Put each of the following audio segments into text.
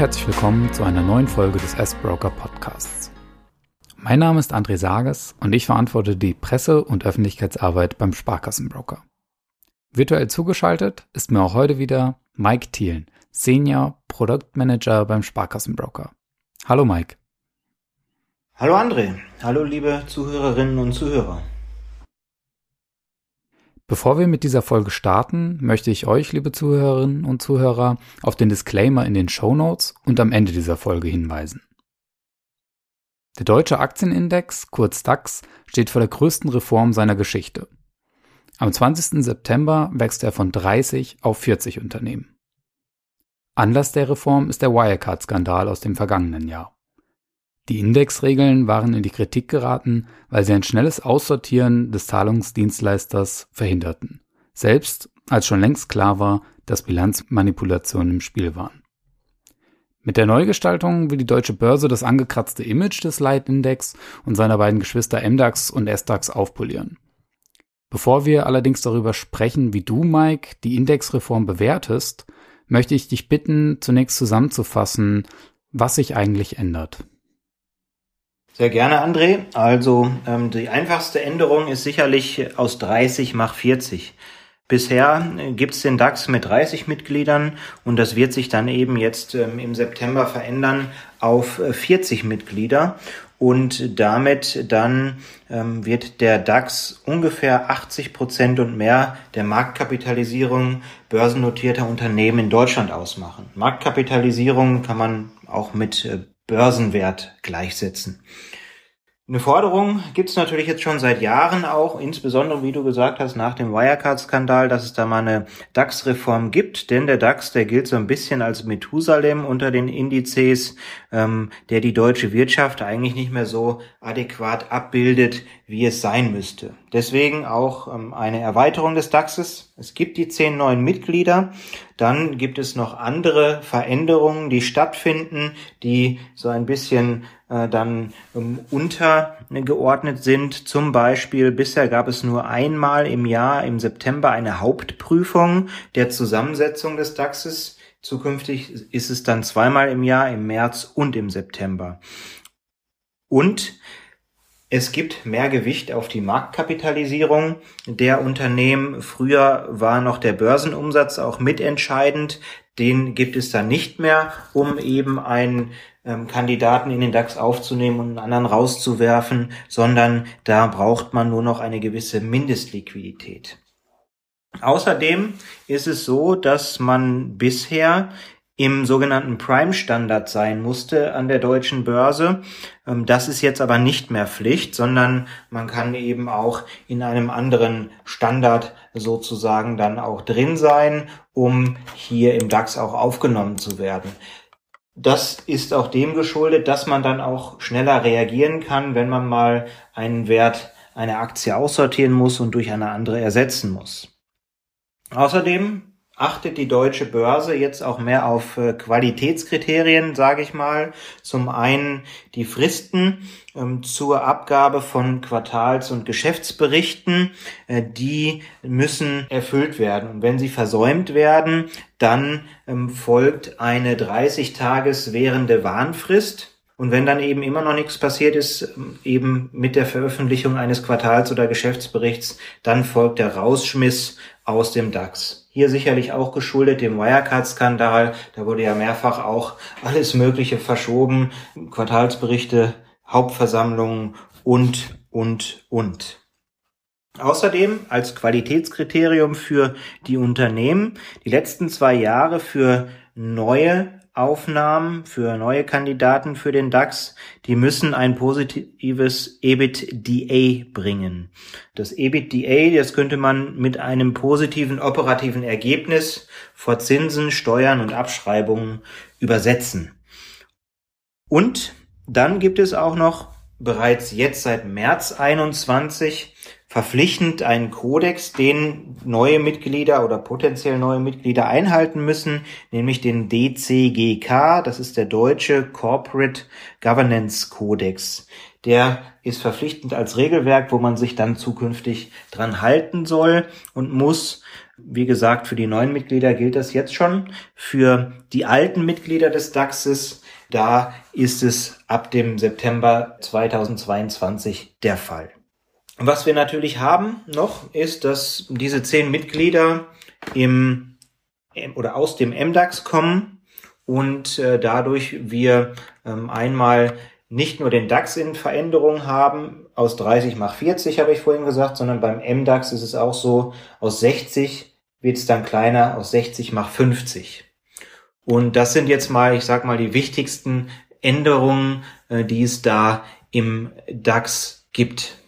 Herzlich willkommen zu einer neuen Folge des S-Broker Podcasts. Mein Name ist André Sages und ich verantworte die Presse- und Öffentlichkeitsarbeit beim Sparkassenbroker. Virtuell zugeschaltet ist mir auch heute wieder Mike Thielen, Senior Product Manager beim Sparkassenbroker. Hallo Mike. Hallo André. Hallo liebe Zuhörerinnen und Zuhörer. Bevor wir mit dieser Folge starten, möchte ich euch, liebe Zuhörerinnen und Zuhörer, auf den Disclaimer in den Show Notes und am Ende dieser Folge hinweisen. Der deutsche Aktienindex, kurz DAX, steht vor der größten Reform seiner Geschichte. Am 20. September wächst er von 30 auf 40 Unternehmen. Anlass der Reform ist der Wirecard-Skandal aus dem vergangenen Jahr. Die Indexregeln waren in die Kritik geraten, weil sie ein schnelles Aussortieren des Zahlungsdienstleisters verhinderten, selbst als schon längst klar war, dass Bilanzmanipulationen im Spiel waren. Mit der Neugestaltung will die deutsche Börse das angekratzte Image des Leitindex und seiner beiden Geschwister MDAX und SDAX aufpolieren. Bevor wir allerdings darüber sprechen, wie du, Mike, die Indexreform bewertest, möchte ich dich bitten, zunächst zusammenzufassen, was sich eigentlich ändert. Sehr gerne, André. Also ähm, die einfachste Änderung ist sicherlich aus 30 mach 40. Bisher äh, gibt's den DAX mit 30 Mitgliedern und das wird sich dann eben jetzt ähm, im September verändern auf 40 äh, Mitglieder und damit dann ähm, wird der DAX ungefähr 80 Prozent und mehr der Marktkapitalisierung börsennotierter Unternehmen in Deutschland ausmachen. Marktkapitalisierung kann man auch mit äh, Börsenwert gleichsetzen. Eine Forderung gibt es natürlich jetzt schon seit Jahren auch, insbesondere wie du gesagt hast, nach dem Wirecard-Skandal, dass es da mal eine DAX-Reform gibt, denn der DAX, der gilt so ein bisschen als Methusalem unter den Indizes, ähm, der die deutsche Wirtschaft eigentlich nicht mehr so adäquat abbildet, wie es sein müsste. Deswegen auch ähm, eine Erweiterung des DAXes. Es gibt die zehn neuen Mitglieder. Dann gibt es noch andere Veränderungen, die stattfinden, die so ein bisschen äh, dann ähm, untergeordnet sind. Zum Beispiel bisher gab es nur einmal im Jahr im September eine Hauptprüfung der Zusammensetzung des DAXes. Zukünftig ist es dann zweimal im Jahr, im März und im September. Und es gibt mehr Gewicht auf die Marktkapitalisierung der Unternehmen. Früher war noch der Börsenumsatz auch mitentscheidend. Den gibt es dann nicht mehr, um eben einen ähm, Kandidaten in den DAX aufzunehmen und einen anderen rauszuwerfen, sondern da braucht man nur noch eine gewisse Mindestliquidität. Außerdem ist es so, dass man bisher im sogenannten Prime-Standard sein musste an der deutschen Börse. Ähm, das ist jetzt aber nicht mehr Pflicht, sondern man kann eben auch in einem anderen Standard sozusagen dann auch drin sein, um hier im DAX auch aufgenommen zu werden. Das ist auch dem geschuldet, dass man dann auch schneller reagieren kann, wenn man mal einen Wert, eine Aktie aussortieren muss und durch eine andere ersetzen muss. Außerdem achtet die deutsche Börse jetzt auch mehr auf äh, Qualitätskriterien, sage ich mal. Zum einen die Fristen ähm, zur Abgabe von Quartals- und Geschäftsberichten, äh, die müssen erfüllt werden. Und wenn sie versäumt werden, dann ähm, folgt eine 30 Tages währende Warnfrist. Und wenn dann eben immer noch nichts passiert ist, ähm, eben mit der Veröffentlichung eines Quartals- oder Geschäftsberichts, dann folgt der Rausschmiss aus dem DAX. Hier sicherlich auch geschuldet dem Wirecard-Skandal. Da wurde ja mehrfach auch alles Mögliche verschoben. Quartalsberichte, Hauptversammlungen und, und, und. Außerdem als Qualitätskriterium für die Unternehmen die letzten zwei Jahre für neue Aufnahmen für neue Kandidaten für den DAX, die müssen ein positives EBITDA bringen. Das EBITDA, das könnte man mit einem positiven operativen Ergebnis vor Zinsen, Steuern und Abschreibungen übersetzen. Und dann gibt es auch noch bereits jetzt seit März 21 verpflichtend einen Kodex, den neue Mitglieder oder potenziell neue Mitglieder einhalten müssen, nämlich den DCGK, das ist der deutsche Corporate Governance Codex. Der ist verpflichtend als Regelwerk, wo man sich dann zukünftig dran halten soll und muss Wie gesagt, für die neuen Mitglieder gilt das jetzt schon. Für die alten Mitglieder des DAXes, da ist es ab dem September 2022 der Fall. Was wir natürlich haben noch, ist, dass diese zehn Mitglieder im oder aus dem MDAX kommen und äh, dadurch wir ähm, einmal nicht nur den DAX in Veränderung haben, aus 30 mach 40 habe ich vorhin gesagt, sondern beim MDAX ist es auch so, aus 60 wird es dann kleiner, aus 60 mach 50. Und das sind jetzt mal, ich sag mal, die wichtigsten Änderungen, äh, die es da im DAX gibt.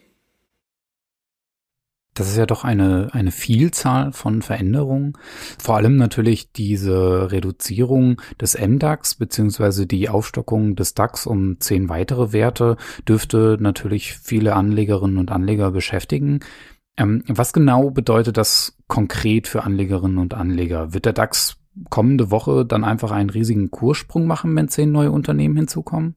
Das ist ja doch eine, eine Vielzahl von Veränderungen. Vor allem natürlich diese Reduzierung des MDAX beziehungsweise die Aufstockung des DAX um zehn weitere Werte dürfte natürlich viele Anlegerinnen und Anleger beschäftigen. Ähm, was genau bedeutet das konkret für Anlegerinnen und Anleger? Wird der DAX kommende Woche dann einfach einen riesigen Kurssprung machen, wenn zehn neue Unternehmen hinzukommen?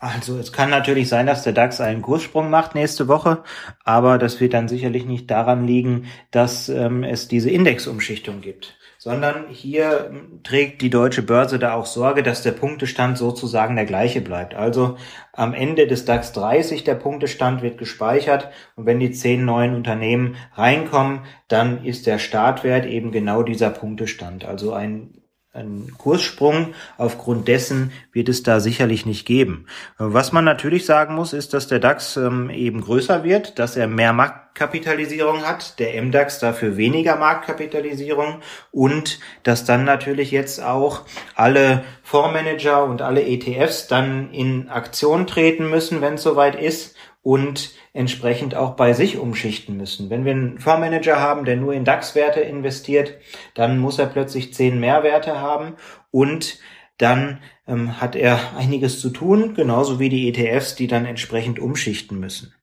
Also es kann natürlich sein, dass der DAX einen Kurssprung macht nächste Woche, aber das wird dann sicherlich nicht daran liegen, dass ähm, es diese Indexumschichtung gibt, sondern hier ähm, trägt die deutsche Börse da auch Sorge, dass der Punktestand sozusagen der gleiche bleibt. Also am Ende des DAX 30 der Punktestand wird gespeichert und wenn die zehn neuen Unternehmen reinkommen, dann ist der Startwert eben genau dieser Punktestand. Also ein einen Kurssprung. Aufgrund dessen wird es da sicherlich nicht geben. Was man natürlich sagen muss, ist, dass der DAX ähm, eben größer wird, dass er mehr Marktkapitalisierung hat, der MDAX dafür weniger Marktkapitalisierung und dass dann natürlich jetzt auch alle Fondsmanager und alle ETFs dann in Aktion treten müssen, wenn es soweit ist und entsprechend auch bei sich umschichten müssen. Wenn wir einen Fondsmanager haben, der nur in DAX-Werte investiert, dann muss er plötzlich zehn Mehrwerte haben und dann ähm, hat er einiges zu tun, genauso wie die ETFs, die dann entsprechend umschichten müssen.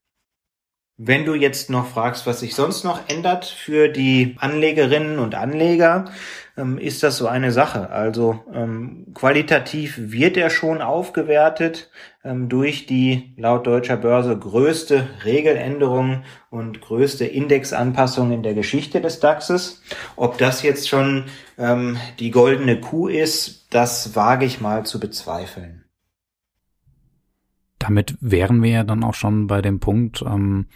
Wenn du jetzt noch fragst, was sich sonst noch ändert für die Anlegerinnen und Anleger, ähm, ist das so eine Sache. Also ähm, qualitativ wird er schon aufgewertet durch die laut deutscher Börse größte Regeländerung und größte Indexanpassung in der Geschichte des DAXes. Ob das jetzt schon ähm, die goldene Kuh ist, das wage ich mal zu bezweifeln damit wären wir ja dann auch schon bei dem Punkt, ähm,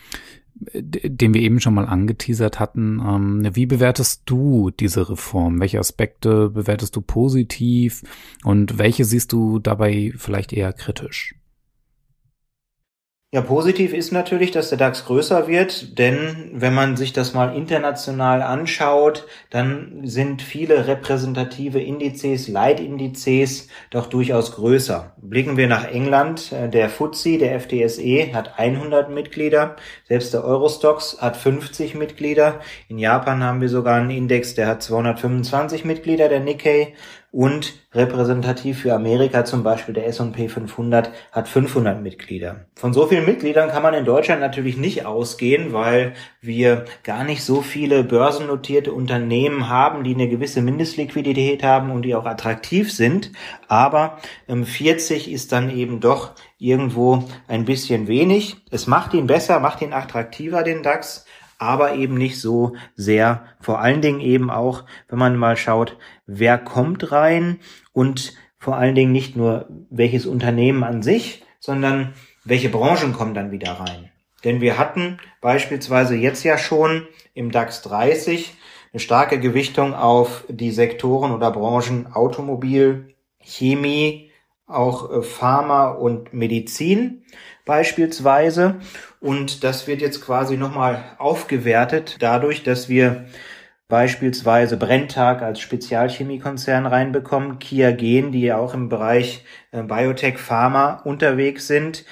den wir eben schon mal angeteasert hatten. Ähm, wie bewertest du diese Reform? Welche Aspekte bewertest du positiv und welche siehst du dabei vielleicht eher kritisch? Ja, positiv ist natürlich, dass der DAX größer wird, denn wenn man sich das mal international anschaut, dann sind viele repräsentative Indizes, Leitindizes doch durchaus größer. Blicken wir nach England, äh, der FTSE, der FTSE hat 100 Mitglieder, selbst der Eurostox hat 50 Mitglieder. In Japan haben wir sogar einen Index, der hat 225 Mitglieder, der Nikkei und repräsentativ für Amerika zum Beispiel der S&P 500 hat 500 Mitglieder. Von so vielen Mitgliedern kann man in Deutschland natürlich nicht ausgehen, weil wir gar nicht so viele börsennotierte Unternehmen haben, die eine gewisse Mindestliquidität haben und die auch attraktiv sind. Aber 40 ähm, ist dann eben doch irgendwo ein bisschen wenig. Es macht ihn besser, macht ihn attraktiver, den DAX aber eben nicht so sehr. Vor allen Dingen eben auch, wenn man mal schaut, wer kommt rein und vor allen Dingen nicht nur welches Unternehmen an sich, sondern welche Branchen kommen dann wieder rein. Denn wir hatten beispielsweise jetzt ja schon im DAX 30 eine starke Gewichtung auf die Sektoren oder Branchen Automobil, Chemie, auch äh, Pharma und Medizin beispielsweise. Und das wird jetzt quasi nochmal aufgewertet dadurch, dass wir beispielsweise Brenntag als Spezialchemiekonzern reinbekommen, Kia Gen, die ja auch im Bereich äh, Biotech Pharma unterwegs sind,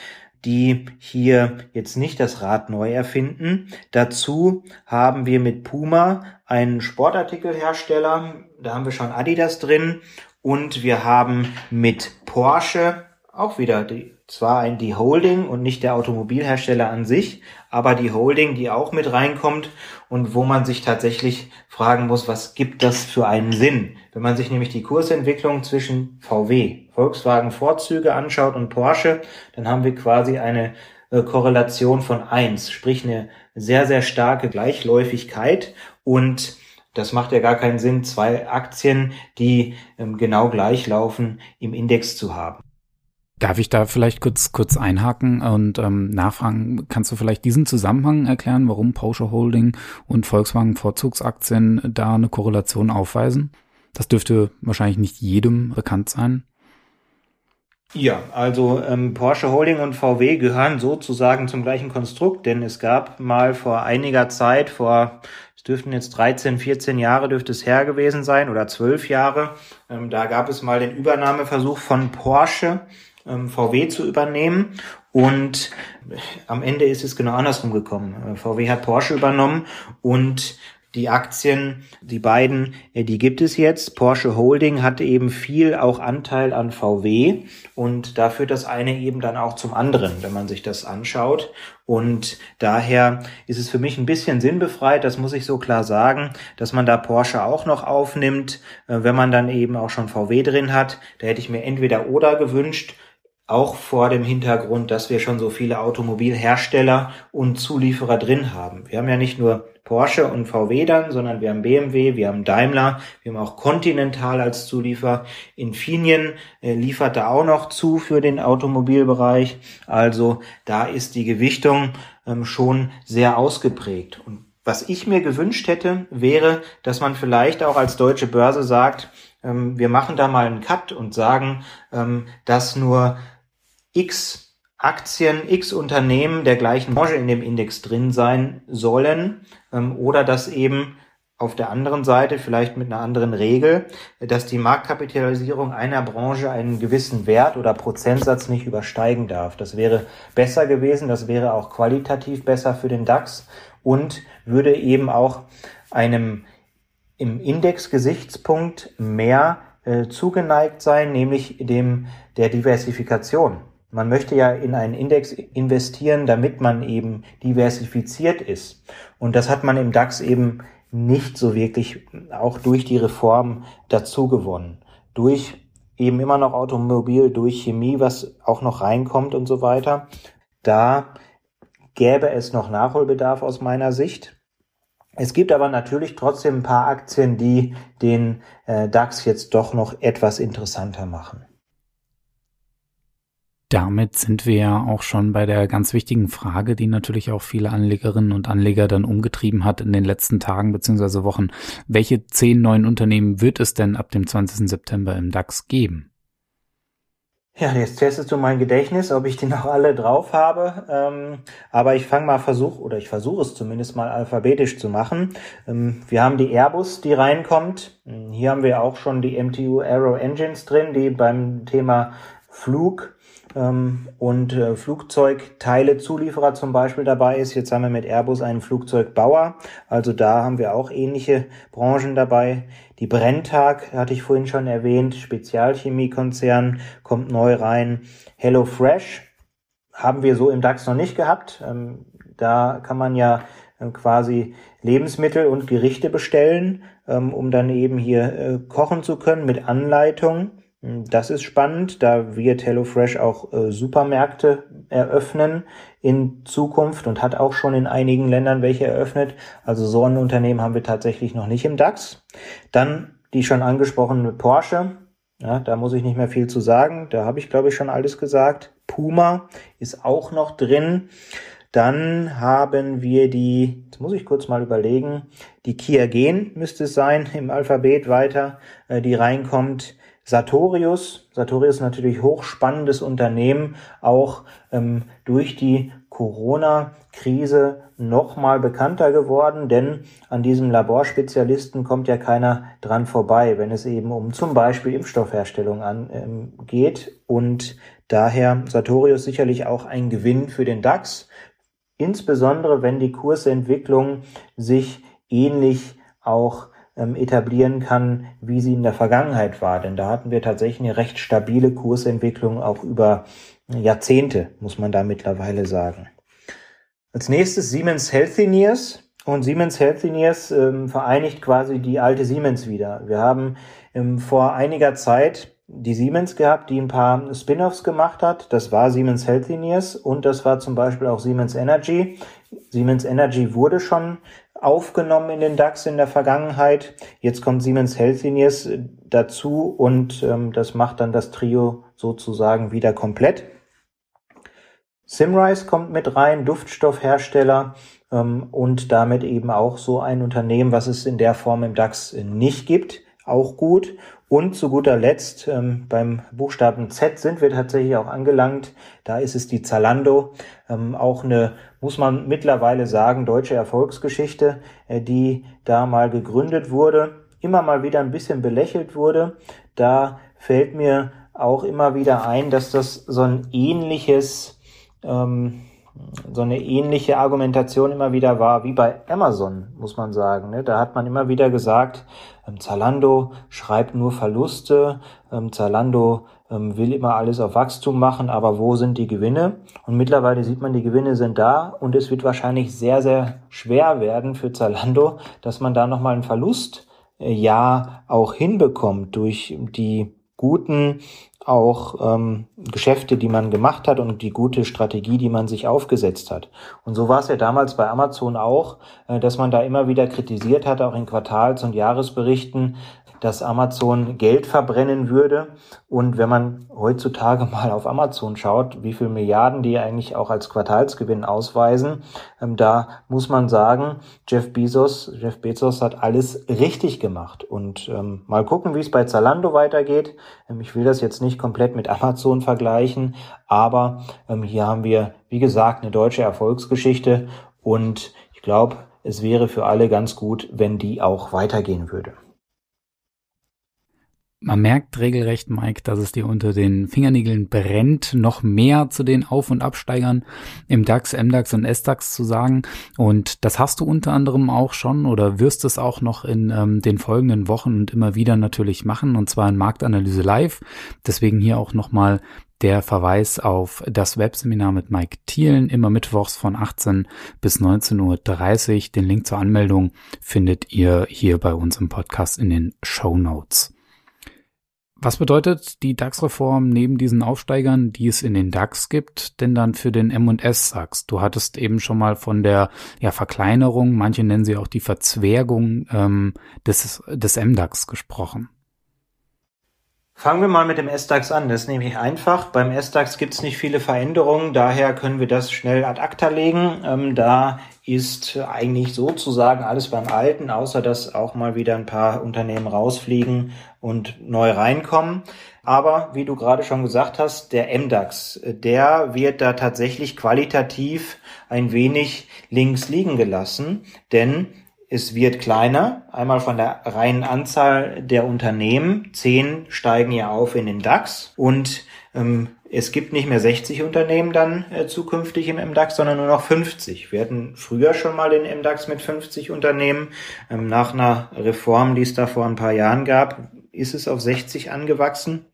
die hier jetzt nicht das Rad neu erfinden. Dazu haben wir mit Puma einen Sportartikelhersteller, da haben wir schon Adidas drin und wir haben mit Porsche auch wieder die zwar ein, die Holding und nicht der Automobilhersteller an sich, aber die Holding, die auch mit reinkommt und wo man sich tatsächlich fragen muss, was gibt das für einen Sinn? Wenn man sich nämlich die Kursentwicklung zwischen VW, Volkswagen Vorzüge anschaut und Porsche, dann haben wir quasi eine äh, Korrelation von eins, sprich eine sehr, sehr starke Gleichläufigkeit und das macht ja gar keinen Sinn, zwei Aktien, die ähm, genau gleich laufen, im Index zu haben. Darf ich da vielleicht kurz kurz einhaken und ähm, nachfragen? Kannst du vielleicht diesen Zusammenhang erklären, warum Porsche Holding und Volkswagen Vorzugsaktien da eine Korrelation aufweisen? Das dürfte wahrscheinlich nicht jedem bekannt sein. Ja, also ähm, Porsche Holding und VW gehören sozusagen zum gleichen Konstrukt, denn es gab mal vor einiger Zeit, vor es dürften jetzt 13, 14 Jahre dürfte es her gewesen sein oder 12 Jahre, ähm, da gab es mal den Übernahmeversuch von Porsche VW zu übernehmen. Und am Ende ist es genau andersrum gekommen. Äh, VW hat Porsche übernommen und die Aktien, die beiden, äh, die gibt es jetzt. Porsche Holding hat eben viel auch Anteil an VW und da führt das eine eben dann auch zum anderen, wenn man sich das anschaut. Und daher ist es für mich ein bisschen sinnbefreit, das muss ich so klar sagen, dass man da Porsche auch noch aufnimmt, äh, wenn man dann eben auch schon VW drin hat. Da hätte ich mir entweder oder gewünscht auch vor dem Hintergrund, dass wir schon so viele Automobilhersteller und Zulieferer drin haben. Wir haben ja nicht nur Porsche und VW dann, sondern wir haben BMW, wir haben Daimler, wir haben auch Continental als Zuliefer. Infineon äh, liefert da auch noch zu für den Automobilbereich. Also da ist die Gewichtung ähm, schon sehr ausgeprägt. Und was ich mir gewünscht hätte, wäre, dass man vielleicht auch als deutsche Börse sagt, ähm, wir machen da mal einen Cut und sagen, ähm, dass nur x Aktien, x Unternehmen der gleichen Branche in dem Index drin sein sollen ähm, oder dass eben auf der anderen Seite, vielleicht mit einer anderen Regel, dass die Marktkapitalisierung einer Branche einen gewissen Wert oder Prozentsatz nicht übersteigen darf. Das wäre besser gewesen, das wäre auch qualitativ besser für den DAX und würde eben auch einem im Index-Gesichtspunkt mehr äh, zugeneigt sein, nämlich dem der Diversifikation. Man möchte ja in einen Index investieren, damit man eben diversifiziert ist. Und das hat man im DAX eben nicht so wirklich auch durch die Reform dazu gewonnen. Durch eben immer noch Automobil, durch Chemie, was auch noch reinkommt und so weiter. Da gäbe es noch Nachholbedarf aus meiner Sicht. Es gibt aber natürlich trotzdem ein paar Aktien, die den äh, DAX jetzt doch noch etwas interessanter machen. Damit sind wir ja auch schon bei der ganz wichtigen Frage, die natürlich auch viele Anlegerinnen und Anleger dann umgetrieben hat in den letzten Tagen bzw. Wochen. Welche zehn neuen Unternehmen wird es denn ab dem 20. September im DAX geben? Ja, jetzt testest du mein Gedächtnis, ob ich die noch alle drauf habe. Ähm, aber ich fange mal Versuch, oder ich versuche es zumindest mal alphabetisch zu machen. Ähm, wir haben die Airbus, die reinkommt. Hier haben wir auch schon die MTU Aero Engines drin, die beim Thema Flug und äh, Flugzeugteile-Zulieferer zum Beispiel dabei ist. Jetzt haben wir mit Airbus einen Flugzeugbauer, also da haben wir auch ähnliche Branchen dabei. Die Brenntag hatte ich vorhin schon erwähnt, Spezialchemiekonzern kommt neu rein. HelloFresh haben wir so im DAX noch nicht gehabt. Ähm, da kann man ja äh, quasi Lebensmittel und Gerichte bestellen, ähm, um dann eben hier äh, kochen zu können mit Anleitung. Hm, das ist spannend. Da wird HelloFresh auch äh, Supermärkte eröffnen in Zukunft und hat auch schon in einigen Ländern welche eröffnet. Also so ein Unternehmen haben wir tatsächlich noch nicht im DAX. Dann die schon angesprochene Porsche. Ja, da muss ich nicht mehr viel zu sagen. Da habe ich, glaube ich, schon alles gesagt. Puma ist auch noch drin. Dann haben wir die, jetzt muss ich kurz mal überlegen, die Kia Gen müsste es sein im Alphabet weiter, äh, die reinkommt. Sartorius. Sartorius natürlich hochspannendes Unternehmen, auch ähm, durch die Corona-Krise nochmal bekannter geworden, denn an diesem Laborspezialisten kommt ja keiner dran vorbei, wenn es eben um zum Beispiel Impfstoffherstellung an, ähm, geht. Und daher Sartorius sicherlich auch ein Gewinn für den DAX, insbesondere wenn die Kursentwicklung sich ähnlich auch etablieren kann, wie sie in der Vergangenheit war. Denn da hatten wir tatsächlich eine recht stabile Kursentwicklung auch über Jahrzehnte, muss man da mittlerweile sagen. Als nächstes Siemens Healthineers. Und Siemens Healthineers ähm, vereinigt quasi die alte Siemens wieder. Wir haben ähm, vor einiger Zeit die Siemens gehabt, die ein paar Spin-offs gemacht hat. Das war Siemens Healthineers und das war zum Beispiel auch Siemens Energy. Siemens Energy wurde schon aufgenommen in den DAX in der Vergangenheit. Jetzt kommt Siemens Healthineers dazu und ähm, das macht dann das Trio sozusagen wieder komplett. Simrise kommt mit rein, Duftstoffhersteller ähm, und damit eben auch so ein Unternehmen, was es in der Form im DAX nicht gibt, auch gut. Und zu guter Letzt ähm, beim Buchstaben Z sind wir tatsächlich auch angelangt. Da ist es die Zalando, ähm, auch eine, muss man mittlerweile sagen, deutsche Erfolgsgeschichte, äh, die da mal gegründet wurde, immer mal wieder ein bisschen belächelt wurde. Da fällt mir auch immer wieder ein, dass das so ein ähnliches ähm, so eine ähnliche Argumentation immer wieder war wie bei Amazon, muss man sagen. Ne? Da hat man immer wieder gesagt, Zalando schreibt nur Verluste, ähm, Zalando ähm, will immer alles auf Wachstum machen, aber wo sind die Gewinne? Und mittlerweile sieht man, die Gewinne sind da und es wird wahrscheinlich sehr, sehr schwer werden für Zalando, dass man da nochmal einen Verlust ja auch hinbekommt durch die guten auch ähm, Geschäfte, die man gemacht hat und die gute Strategie, die man sich aufgesetzt hat. Und so war es ja damals bei Amazon auch, äh, dass man da immer wieder kritisiert hat, auch in Quartals- und Jahresberichten, dass Amazon Geld verbrennen würde. Und wenn man heutzutage mal auf Amazon schaut, wie viel Milliarden die eigentlich auch als Quartalsgewinn ausweisen, ähm, da muss man sagen, Jeff Bezos, Jeff Bezos hat alles richtig gemacht. Und ähm, mal gucken, wie es bei Zalando weitergeht. Ähm, ich will das jetzt nicht komplett mit Amazon vergleichen, aber ähm, hier haben wir, wie gesagt, eine deutsche Erfolgsgeschichte und ich glaube, es wäre für alle ganz gut, wenn die auch weitergehen würde. Man merkt regelrecht, Mike, dass es dir unter den Fingernägeln brennt, noch mehr zu den Auf- und Absteigern im DAX, MDAX und SDAX zu sagen. Und das hast du unter anderem auch schon oder wirst es auch noch in ähm, den folgenden Wochen und immer wieder natürlich machen, und zwar in Marktanalyse Live. Deswegen hier auch nochmal der Verweis auf das Webseminar mit Mike Thielen, immer mittwochs von 18 bis 19.30 Uhr. Den Link zur Anmeldung findet ihr hier bei uns im Podcast in den Show Notes. Was bedeutet die DAX-Reform neben diesen Aufsteigern, die es in den DAX gibt, denn dann für den M&S DAX? Du hattest eben schon mal von der ja, Verkleinerung, manche nennen sie auch die Verzwergung ähm, des, des MDAX gesprochen. Fangen wir mal mit dem S-DAX an. Das ist nämlich einfach. Beim S-DAX gibt es nicht viele Veränderungen, daher können wir das schnell ad acta legen. Ähm, da ist eigentlich sozusagen alles beim Alten, außer dass auch mal wieder ein paar Unternehmen rausfliegen und neu reinkommen. Aber wie du gerade schon gesagt hast, der MDAX, der wird da tatsächlich qualitativ ein wenig links liegen gelassen, denn es wird kleiner, einmal von der reinen Anzahl der Unternehmen. Zehn steigen ja auf in den DAX und ähm, es gibt nicht mehr 60 Unternehmen dann äh, zukünftig im MDAX, sondern nur noch 50. Wir hatten früher schon mal den MDAX mit 50 Unternehmen. Ähm, nach einer Reform, die es da vor ein paar Jahren gab, ist es auf 60 angewachsen.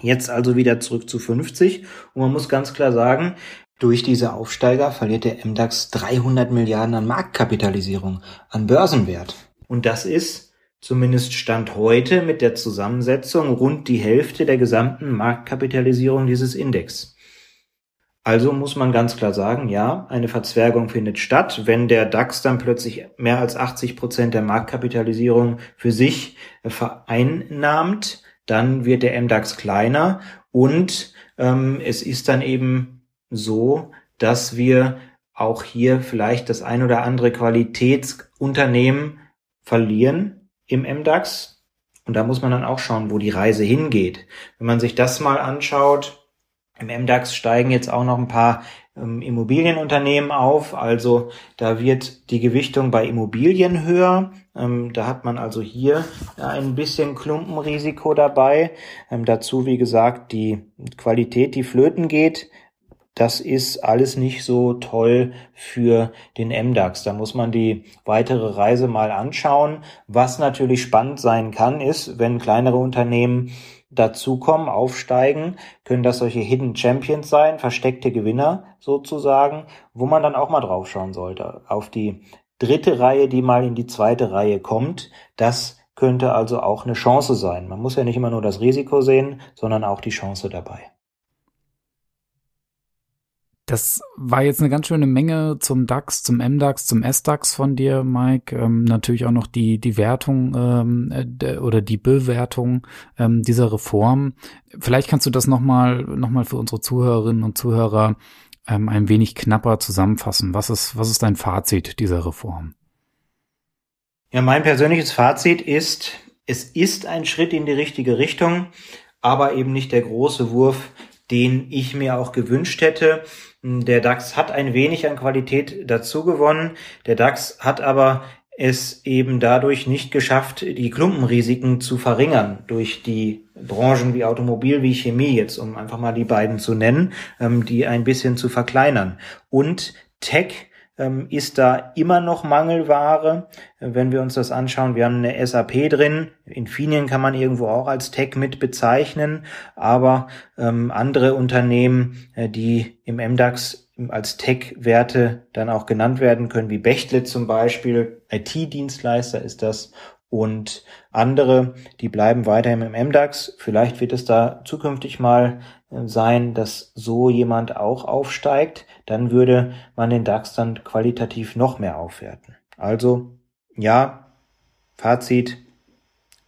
Jetzt also wieder zurück zu 50. Und man muss ganz klar sagen, durch diese Aufsteiger verliert der MDAX 300 Milliarden an Marktkapitalisierung, an Börsenwert. Und das ist zumindest Stand heute mit der Zusammensetzung rund die Hälfte der gesamten Marktkapitalisierung dieses Index. Also muss man ganz klar sagen, ja, eine Verzwergung findet statt. Wenn der DAX dann plötzlich mehr als 80 Prozent der Marktkapitalisierung für sich vereinnahmt, dann wird der MDAX kleiner und ähm, es ist dann eben so, dass wir auch hier vielleicht das ein oder andere Qualitätsunternehmen verlieren im MDAX. Und da muss man dann auch schauen, wo die Reise hingeht. Wenn man sich das mal anschaut, im MDAX steigen jetzt auch noch ein paar ähm, Immobilienunternehmen auf. Also da wird die Gewichtung bei Immobilien höher. Ähm, da hat man also hier ein bisschen Klumpenrisiko dabei. Ähm, dazu, wie gesagt, die Qualität, die flöten geht das ist alles nicht so toll für den MDAX. Da muss man die weitere Reise mal anschauen. Was natürlich spannend sein kann, ist, wenn kleinere Unternehmen dazukommen, aufsteigen, können das solche Hidden Champions sein, versteckte Gewinner sozusagen, wo man dann auch mal drauf schauen sollte. Auf die dritte Reihe, die mal in die zweite Reihe kommt, das könnte also auch eine Chance sein. Man muss ja nicht immer nur das Risiko sehen, sondern auch die Chance dabei. Das war jetzt eine ganz schöne Menge zum DAX, zum MDAX, zum SDAX von dir, Mike. Ähm, natürlich auch noch die, die Wertung ähm, äh, oder die Bewertung ähm, dieser Reform. Vielleicht kannst du das nochmal noch mal für unsere Zuhörerinnen und Zuhörer ähm, ein wenig knapper zusammenfassen. Was ist, was ist dein Fazit dieser Reform? Ja, mein persönliches Fazit ist, es ist ein Schritt in die richtige Richtung, aber eben nicht der große Wurf, den ich mir auch gewünscht hätte. Der DAX hat ein wenig an Qualität dazu gewonnen. Der DAX hat aber es eben dadurch nicht geschafft, die Klumpenrisiken zu verringern durch die Branchen wie Automobil, wie Chemie jetzt, um einfach mal die beiden zu nennen, ähm, die ein bisschen zu verkleinern. Und Tech ist da immer noch Mangelware. Wenn wir uns das anschauen, wir haben eine SAP drin. Infineon kann man irgendwo auch als Tech mit bezeichnen, aber ähm, andere Unternehmen, äh, die im MDAX als Tech-Werte dann auch genannt werden können, wie Bechtle zum Beispiel, IT-Dienstleister ist das und andere, die bleiben weiterhin im MDAX. Vielleicht wird es da zukünftig mal äh, sein, dass so jemand auch aufsteigt. Dann würde man den DAX dann qualitativ noch mehr aufwerten. Also ja, Fazit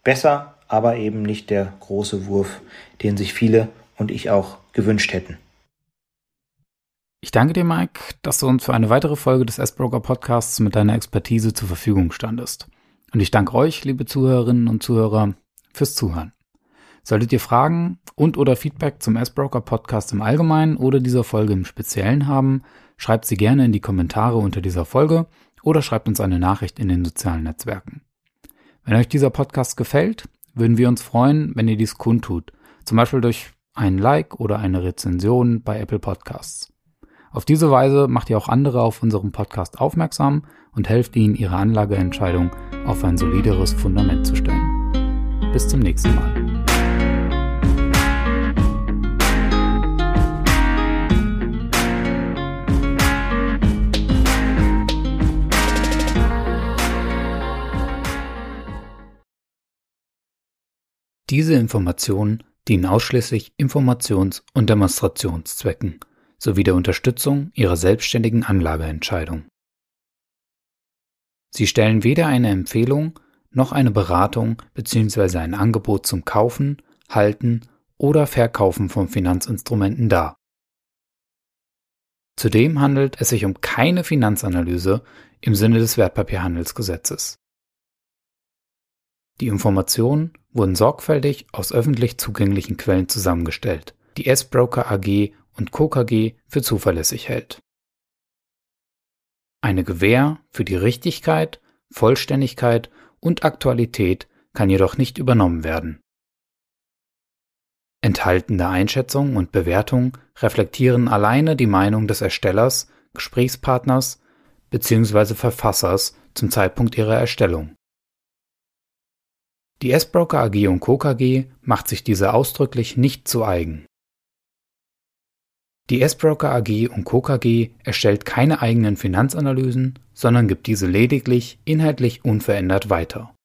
besser, aber eben nicht der große Wurf, den sich viele und ich auch gewünscht hätten. Ich danke dir, Mike, dass du uns für eine weitere Folge des S-Broker Podcasts mit deiner Expertise zur Verfügung standest. Und ich danke euch, liebe Zuhörerinnen und Zuhörer, fürs Zuhören. Solltet ihr Fragen und oder Feedback zum S-Broker Podcast im Allgemeinen oder dieser Folge im Speziellen haben, schreibt sie gerne in die Kommentare unter dieser Folge oder schreibt uns eine Nachricht in den sozialen Netzwerken. Wenn euch dieser Podcast gefällt, würden wir uns freuen, wenn ihr dies kundtut, zum Beispiel durch einen Like oder eine Rezension bei Apple Podcasts. Auf diese Weise macht ihr auch andere auf unserem Podcast aufmerksam und helft ihnen, ihre Anlageentscheidung auf ein solideres Fundament zu stellen. Bis zum nächsten Mal. Diese Informationen dienen ausschließlich Informations- und Demonstrationszwecken sowie der Unterstützung Ihrer selbstständigen Anlageentscheidung. Sie stellen weder eine Empfehlung noch eine Beratung bzw. ein Angebot zum Kaufen, Halten oder Verkaufen von Finanzinstrumenten dar. Zudem handelt es sich um keine Finanzanalyse im Sinne des Wertpapierhandelsgesetzes. Die Informationen wurden sorgfältig aus öffentlich zugänglichen Quellen zusammengestellt, die S-Broker AG und Co. KG für zuverlässig hält. Eine Gewähr für die Richtigkeit, Vollständigkeit und Aktualität kann jedoch nicht übernommen werden. Enthaltene Einschätzungen und Bewertungen reflektieren alleine die Meinung des Erstellers, Gesprächspartners bzw. Verfassers zum Zeitpunkt ihrer Erstellung. Die S-Broker AG und Co. KG macht sich diese ausdrücklich nicht zu eigen. Die S-Broker AG und Co. KG erstellt keine eigenen Finanzanalysen, sondern gibt diese lediglich inhaltlich unverändert weiter.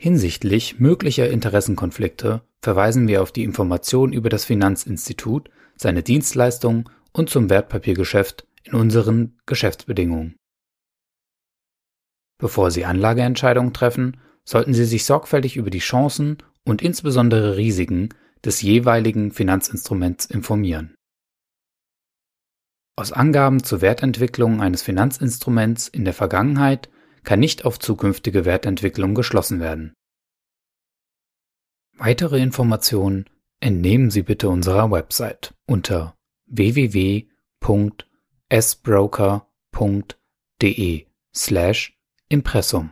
Hinsichtlich möglicher Interessenkonflikte verweisen wir auf die Information über das Finanzinstitut, seine Dienstleistungen und zum Wertpapiergeschäft in unseren Geschäftsbedingungen. Bevor Sie Anlageentscheidungen treffen, sollten Sie sich sorgfältig über die Chancen und insbesondere Risiken des jeweiligen Finanzinstruments informieren. Aus Angaben zur Wertentwicklung eines Finanzinstruments in der Vergangenheit kann nicht auf zukünftige Wertentwicklung geschlossen werden. Weitere Informationen entnehmen Sie bitte unserer Website unter www.sbroker.de slash Impressum.